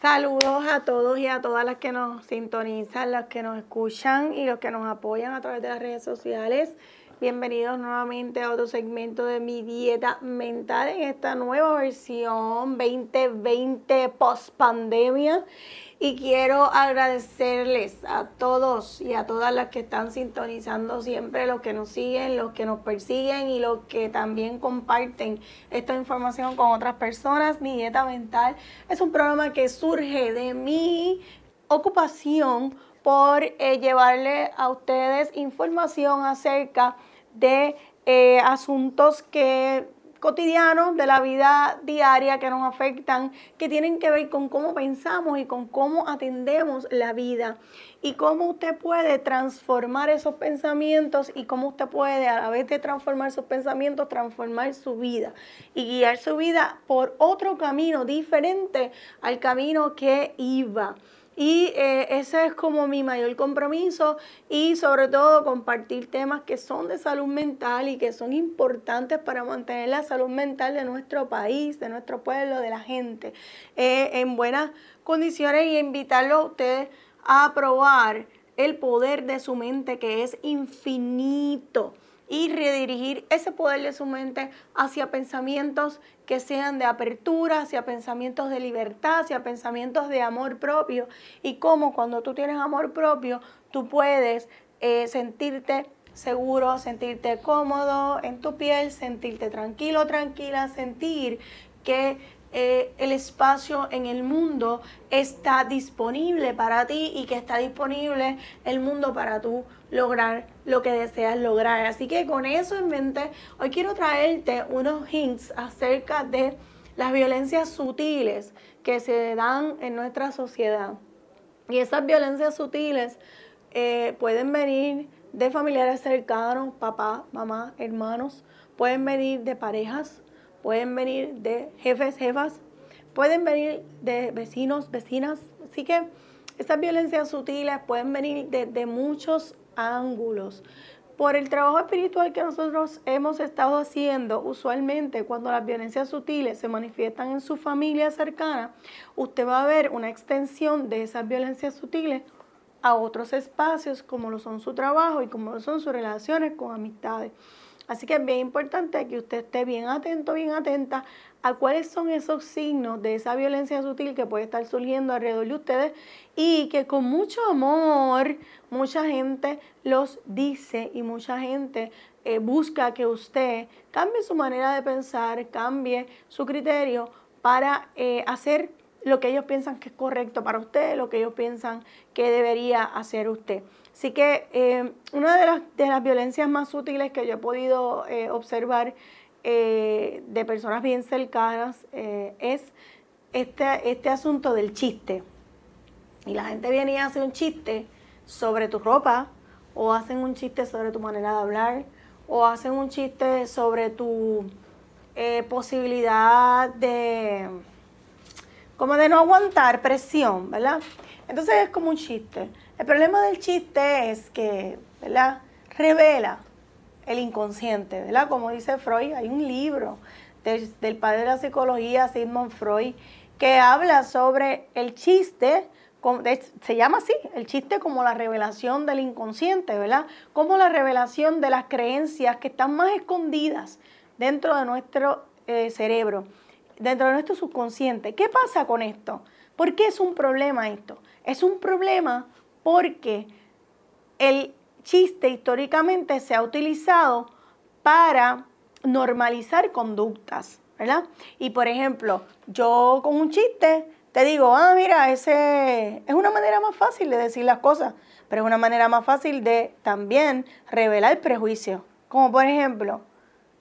Saludos a todos y a todas las que nos sintonizan, las que nos escuchan y los que nos apoyan a través de las redes sociales. Bienvenidos nuevamente a otro segmento de mi dieta mental en esta nueva versión 2020 post pandemia. Y quiero agradecerles a todos y a todas las que están sintonizando siempre, los que nos siguen, los que nos persiguen y los que también comparten esta información con otras personas. Mi dieta mental es un programa que surge de mi ocupación por eh, llevarle a ustedes información acerca de eh, asuntos que cotidianos de la vida diaria que nos afectan, que tienen que ver con cómo pensamos y con cómo atendemos la vida y cómo usted puede transformar esos pensamientos y cómo usted puede a la vez de transformar sus pensamientos, transformar su vida y guiar su vida por otro camino diferente al camino que iba. Y eh, ese es como mi mayor compromiso y sobre todo compartir temas que son de salud mental y que son importantes para mantener la salud mental de nuestro país, de nuestro pueblo, de la gente eh, en buenas condiciones y invitarlo a ustedes a probar el poder de su mente que es infinito y redirigir ese poder de su mente hacia pensamientos que sean de apertura, hacia pensamientos de libertad, hacia pensamientos de amor propio. Y cómo cuando tú tienes amor propio tú puedes eh, sentirte seguro, sentirte cómodo en tu piel, sentirte tranquilo, tranquila, sentir que eh, el espacio en el mundo está disponible para ti y que está disponible el mundo para tú lograr lo que deseas lograr. Así que con eso en mente, hoy quiero traerte unos hints acerca de las violencias sutiles que se dan en nuestra sociedad. Y esas violencias sutiles eh, pueden venir de familiares cercanos, papá, mamá, hermanos, pueden venir de parejas, pueden venir de jefes, jefas, pueden venir de vecinos, vecinas. Así que esas violencias sutiles pueden venir de, muchos ángulos. Por el trabajo espiritual que nosotros hemos estado haciendo, usualmente cuando las violencias sutiles se manifiestan en su familia cercana, usted va a ver una extensión de esas violencias sutiles a otros espacios como lo son su trabajo y como lo son sus relaciones con amistades. Así que es bien importante que usted esté bien atento, bien atenta a cuáles son esos signos de esa violencia sutil que puede estar surgiendo alrededor de ustedes y que con mucho amor mucha gente los dice y mucha gente eh, busca que usted cambie su manera de pensar, cambie su criterio para eh, hacer lo que ellos piensan que es correcto para usted, lo que ellos piensan que debería hacer usted. Así que eh, una de las, de las, violencias más útiles que yo he podido eh, observar eh, de personas bien cercanas es este, este asunto del chiste. Y la gente viene y hace un chiste sobre tu ropa, o hacen un chiste sobre tu manera de hablar, o hacen un chiste sobre tu posibilidad de, como de no aguantar presión, ¿verdad? Entonces es como un chiste. El problema del chiste es que, ¿verdad? Revela el inconsciente, ¿verdad? Como dice Freud, hay un libro del, padre de la psicología, Sigmund Freud, que habla sobre el chiste, se llama así, el chiste como la revelación del inconsciente, ¿verdad? Como la revelación de las creencias que están más escondidas dentro de nuestro eh, cerebro, dentro de nuestro subconsciente. ¿Qué pasa con esto? ¿Por qué es un problema esto? Es un problema porque el chiste históricamente se ha utilizado para normalizar conductas, ¿verdad? Y por ejemplo, yo con un chiste te digo, ah, mira, ese es una manera más fácil de decir las cosas, pero es una manera más fácil de también revelar prejuicios. Como por ejemplo,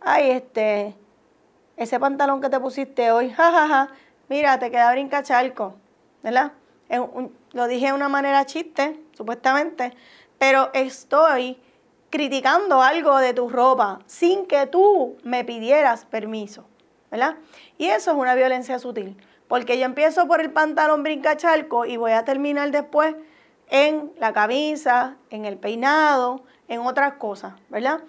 ay, este, ese pantalón que te pusiste hoy, jajaja, mira, te queda brincachalco, ¿verdad? lo dije de una manera chiste, supuestamente, pero estoy criticando algo de tu ropa sin que tú me pidieras permiso, ¿verdad? Y eso es una violencia sutil, porque yo empiezo por el pantalón brincachalco y voy a terminar después en la camisa, en el peinado, en otras cosas, ¿verdad?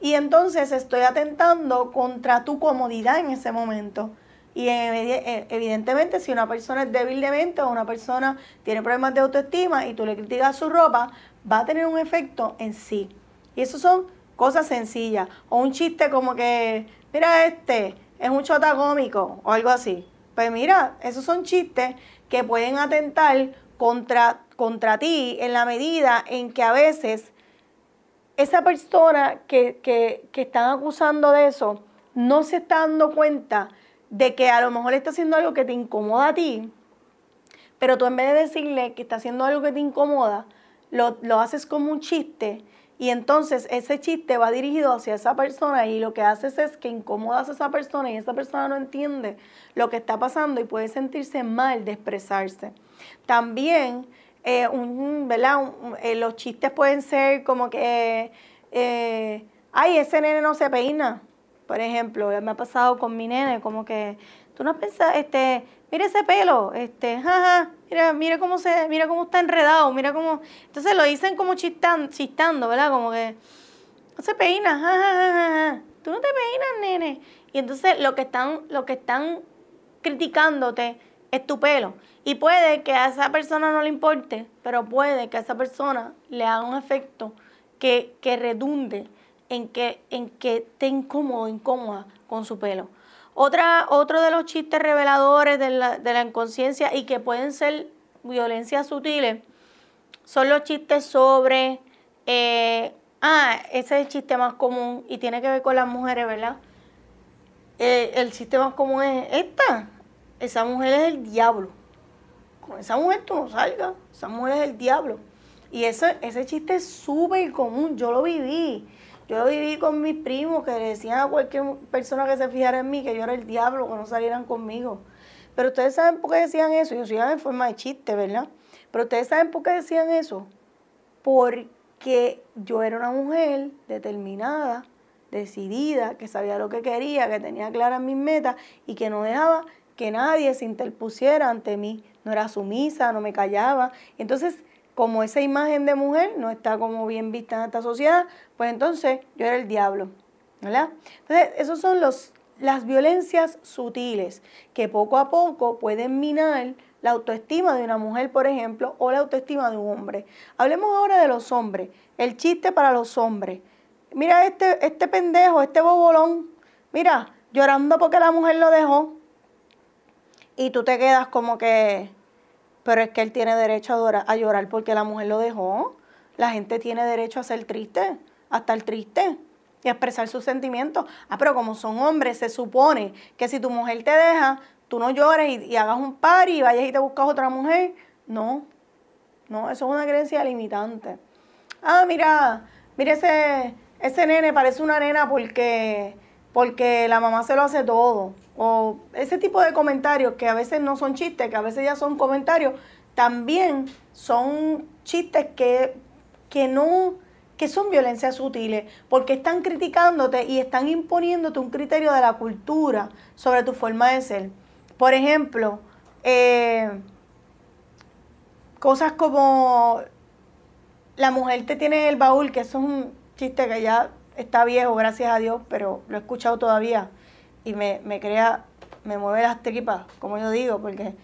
Y entonces estoy atentando contra tu comodidad en ese momento. Y eh, evidentemente si una persona es débil de mente o una persona tiene problemas de autoestima y tú le criticas su ropa, va a tener un efecto en sí. Y eso son cosas sencillas. O un chiste como que, mira este, es un chota cómico o algo así. Pues mira, esos son chistes que pueden atentar contra, contra ti en la medida en que a veces esa persona que, que, que están acusando de eso no se está dando cuenta de que a lo mejor está haciendo algo que te incomoda a ti, pero tú en vez de decirle que está haciendo algo que te incomoda, lo, lo haces como un chiste y entonces ese chiste va dirigido hacia esa persona y lo que haces es que incomodas a esa persona y esa persona no entiende lo que está pasando y puede sentirse mal de expresarse. También, eh, un, ¿verdad? Eh, los chistes pueden ser como que, eh, ay, ese nene no se peina. Por ejemplo, me ha pasado con mi nene, como que, tú no piensas, este, mira ese pelo, este, jaja, mira, mira cómo se, mira cómo está enredado, mira cómo. Entonces lo dicen como chistando, chistando ¿verdad? Como que no se peina, jajaja, tú no te peinas, nene. Y entonces lo que están, lo que están criticándote es tu pelo. Y puede que a esa persona no le importe, pero puede que a esa persona le haga un efecto que, que redunde en que, en que esté incómodo, incómoda con su pelo. Otra, otro de los chistes reveladores de la, de la inconsciencia y que pueden ser violencias sutiles son los chistes sobre, eh, ah, ese es el chiste más común y tiene que ver con las mujeres, ¿verdad? Eh, el chiste más común es esta, esa mujer es el diablo. Con esa mujer tú no salgas, esa mujer es el diablo. Y ese, ese chiste es súper común, yo lo viví. Yo lo viví con mis primos que le decían a cualquier persona que se fijara en mí que yo era el diablo, que no salieran conmigo. Pero ustedes saben por qué decían eso. Yo decía en forma de chiste, ¿verdad? Pero ustedes saben por qué decían eso. Porque yo era una mujer determinada, decidida, que sabía lo que quería, que tenía claras mis metas y que no dejaba que nadie se interpusiera ante mí. No era sumisa, no me callaba. Entonces como esa imagen de mujer no está como bien vista en esta sociedad, pues entonces yo era el diablo, ¿verdad? Entonces, esos son los, las violencias sutiles que poco a poco pueden minar la autoestima de una mujer, por ejemplo, o la autoestima de un hombre. Hablemos ahora de los hombres, el chiste para los hombres. Mira este, este pendejo, este bobolón, mira, llorando porque la mujer lo dejó. Y tú te quedas como que, pero es que él tiene derecho a, a llorar porque la mujer lo dejó. La gente tiene derecho a ser triste, a estar triste y a expresar sus sentimientos. Ah, pero como son hombres, se supone que si tu mujer te deja, tú no llores y, hagas un par y vayas y te buscas otra mujer. No, no, eso es una creencia limitante. Ah, mira, mira ese, ese nene parece una nena porque, porque la mamá se lo hace todo o ese tipo de comentarios que a veces no son chistes, que a veces ya son comentarios, también son chistes que, que no que son violencias sutiles, porque están criticándote y están imponiéndote un criterio de la cultura sobre tu forma de ser. Por ejemplo, eh, cosas como la mujer te tiene el baúl, que eso es un chiste que ya está viejo, gracias a Dios, pero lo he escuchado todavía y me, me crea, me mueve las tripas, como yo digo, porque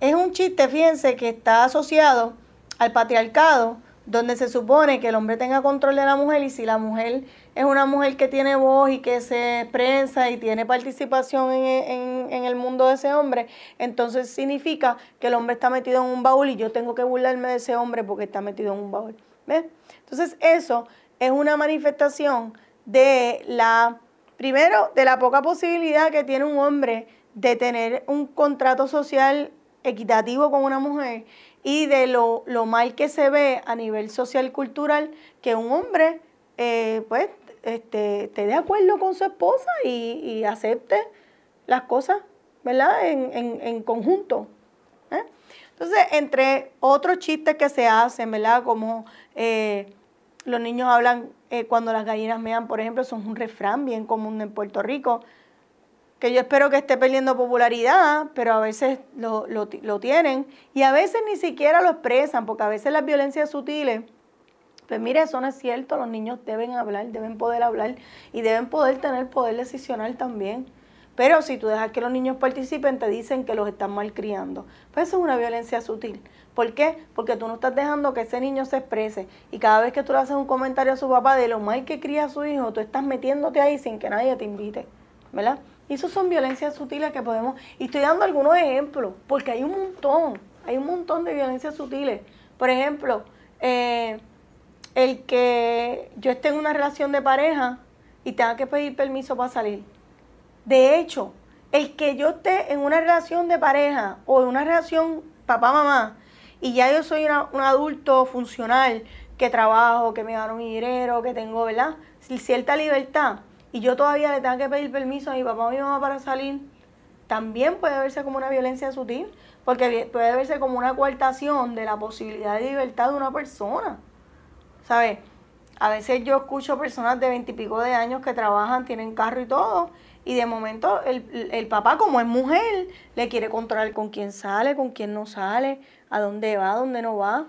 es un chiste, fíjense, que está asociado al patriarcado, donde se supone que el hombre tenga control de la mujer y si la mujer es una mujer que tiene voz y que se expresa y tiene participación en, en, el mundo de ese hombre, entonces significa que el hombre está metido en un baúl y yo tengo que burlarme de ese hombre porque está metido en un baúl. ¿Ves? Entonces eso es una manifestación de la Primero, de la poca posibilidad que tiene un hombre de tener un contrato social equitativo con una mujer y de lo, mal que se ve a nivel social y cultural que un hombre eh, pues este, esté de acuerdo con su esposa y, acepte las cosas, ¿verdad? En, conjunto. ¿eh? Entonces, entre otros chistes que se hacen, ¿verdad? Como eh, los niños hablan eh, cuando las gallinas mean, por ejemplo, son un refrán bien común en Puerto Rico, que yo espero que esté perdiendo popularidad, pero a veces lo, tienen y a veces ni siquiera lo expresan, porque a veces las violencias sutiles, pues mire, eso no es cierto, los niños deben hablar, deben poder hablar y deben poder tener poder decisional también. Pero si tú dejas que los niños participen, te dicen que los están malcriando. Pues eso es una violencia sutil. ¿Por qué? Porque tú no estás dejando que ese niño se exprese. Y cada vez que tú le haces un comentario a su papá de lo mal que cría a su hijo, tú estás metiéndote ahí sin que nadie te invite. ¿Verdad? Y eso son violencias sutiles que podemos... Y estoy dando algunos ejemplos, porque hay un montón. Hay un montón de violencias sutiles. Por ejemplo, eh, el que yo esté en una relación de pareja y tenga que pedir permiso para salir. De hecho, el que yo esté en una relación de pareja o en una relación papá-mamá y ya yo soy un adulto funcional que trabajo, que me gano mi dinero, que tengo, ¿verdad? Cierta libertad y yo todavía le tengo que pedir permiso a mi papá o a mi mamá para salir, también puede verse como una violencia sutil, porque puede verse como una coartación de la posibilidad de libertad de una persona. ¿Sabes? A veces yo escucho personas de veintipico de años que trabajan, tienen carro y todo, y de momento el, el, papá, como es mujer, le quiere controlar con quién sale, con quién no sale, a dónde va, a dónde no va.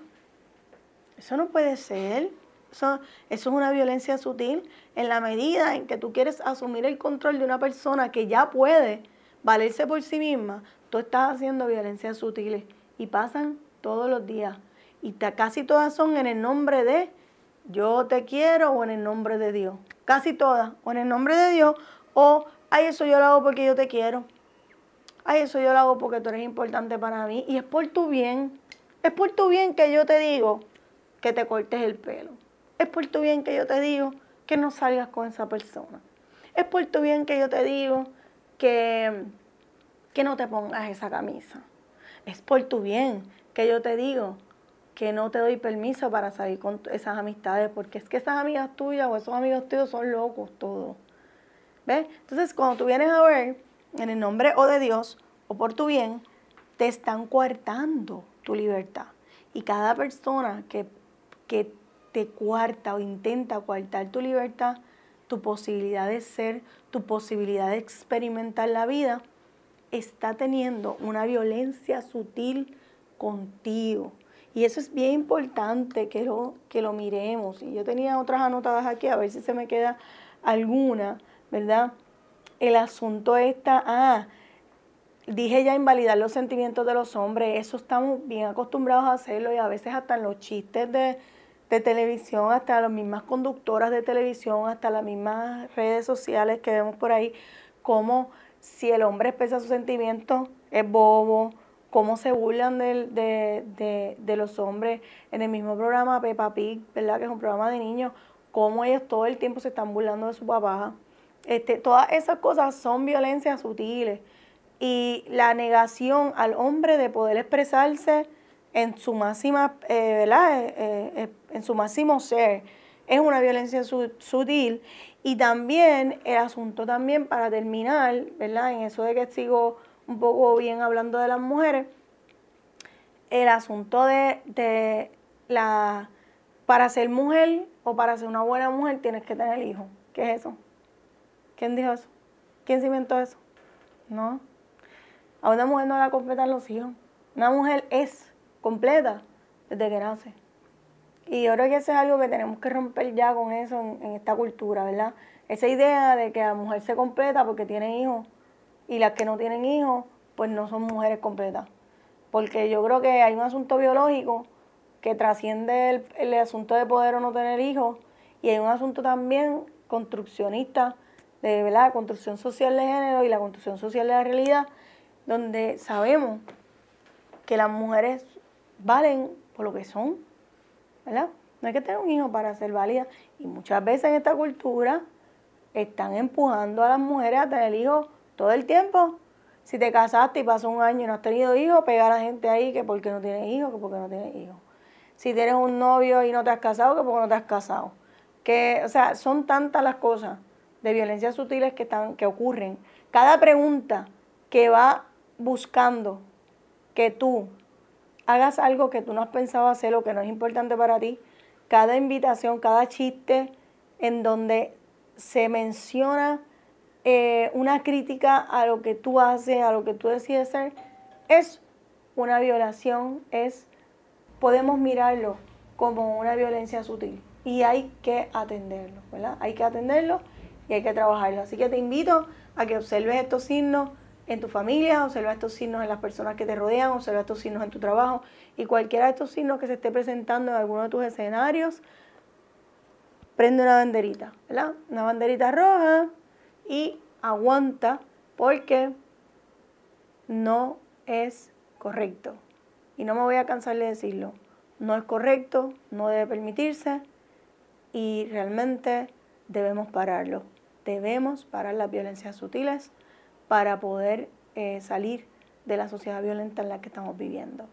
Eso no puede ser. Eso, eso es una violencia sutil en la medida en que tú quieres asumir el control de una persona que ya puede valerse por sí misma. Tú estás haciendo violencias sutiles y pasan todos los días. Y casi todas son en el nombre de yo te quiero o en el nombre de Dios. Casi todas. O en el nombre de Dios o, ay, eso yo lo hago porque yo te quiero. Ay, eso yo lo hago porque tú eres importante para mí. Y es por tu bien. Es por tu bien que yo te digo que te cortes el pelo. Es por tu bien que yo te digo que no salgas con esa persona. Es por tu bien que yo te digo que, que no te pongas esa camisa. Es por tu bien que yo te digo que no te doy permiso para salir con esas amistades, porque es que esas amigas tuyas o esos amigos tuyos son locos todos. Entonces, cuando tú vienes a ver, en el nombre o de Dios o por tu bien, te están coartando tu libertad. Y cada persona que, que te cuarta o intenta coartar tu libertad, tu posibilidad de ser, tu posibilidad de experimentar la vida, está teniendo una violencia sutil contigo. Y eso es bien importante que lo, que lo miremos. Y yo tenía otras anotadas aquí, a ver si se me queda alguna, ¿verdad? El asunto está, ah, dije ya invalidar los sentimientos de los hombres, eso estamos bien acostumbrados a hacerlo y a veces hasta en los chistes de, de televisión, hasta las mismas conductoras de televisión, hasta las mismas redes sociales que vemos por ahí, como si el hombre expresa sus sentimientos, es bobo, cómo se burlan de, de, los hombres en el mismo programa Peppa Pig, ¿verdad? Que es un programa de niños, cómo ellos todo el tiempo se están burlando de su papá. Este, todas esas cosas son violencias sutiles y la negación al hombre de poder expresarse en su máxima, eh, ¿verdad? Eh, eh, en su máximo ser es una violencia sutil y también el asunto también para terminar, ¿verdad? En eso de que sigo un poco bien hablando de las mujeres, el asunto de, la, para ser mujer o para ser una buena mujer tienes que tener hijos. ¿Qué es eso? ¿Quién dijo eso? ¿Quién se inventó eso? No. A una mujer no la completan los hijos. Una mujer es completa desde que nace. Y yo creo que eso es algo que tenemos que romper ya con eso en, en esta cultura, ¿verdad? Esa idea de que la mujer se completa porque tiene hijos y las que no tienen hijos, pues no son mujeres completas. Porque yo creo que hay un asunto biológico que trasciende el, asunto de poder o no tener hijos y hay un asunto también construccionista de ¿verdad? construcción social de género y la construcción social de la realidad, donde sabemos que las mujeres valen por lo que son, ¿verdad? No hay que tener un hijo para ser válida. Y muchas veces en esta cultura están empujando a las mujeres a tener hijos todo el tiempo. Si te casaste y pasó un año y no has tenido hijos, pegar a la gente ahí que porque no tienes hijos, que porque no tienes hijos. Si tienes un novio y no te has casado, que porque no te has casado. Que, o sea, son tantas las cosas de violencias sutiles que, están, que ocurren. Cada pregunta que va buscando que tú hagas algo que tú no has pensado hacer o que no es importante para ti, cada invitación, cada chiste en donde se menciona eh, una crítica a lo que tú haces, a lo que tú decides ser, es una violación, es, podemos mirarlo como una violencia sutil y hay que atenderlo, ¿verdad? Hay que atenderlo y hay que trabajarlo. Así que te invito a que observes estos signos en tu familia, observa estos signos en las personas que te rodean, observa estos signos en tu trabajo y cualquiera de estos signos que se esté presentando en alguno de tus escenarios, prende una banderita, ¿verdad? Una banderita roja y aguanta porque no es correcto. Y no me voy a cansar de decirlo. No es correcto, no debe permitirse y realmente debemos pararlo. Debemos parar las violencias sutiles para poder eh, salir de la sociedad violenta en la que estamos viviendo.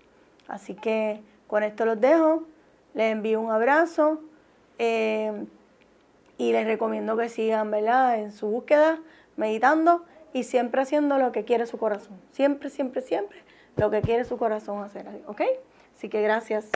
Así que con esto los dejo, les envío un abrazo eh, y les recomiendo que sigan ¿verdad? en su búsqueda, meditando y siempre haciendo lo que quiere su corazón. Siempre, siempre, siempre lo que quiere su corazón hacer. ¿Ok? Así que gracias.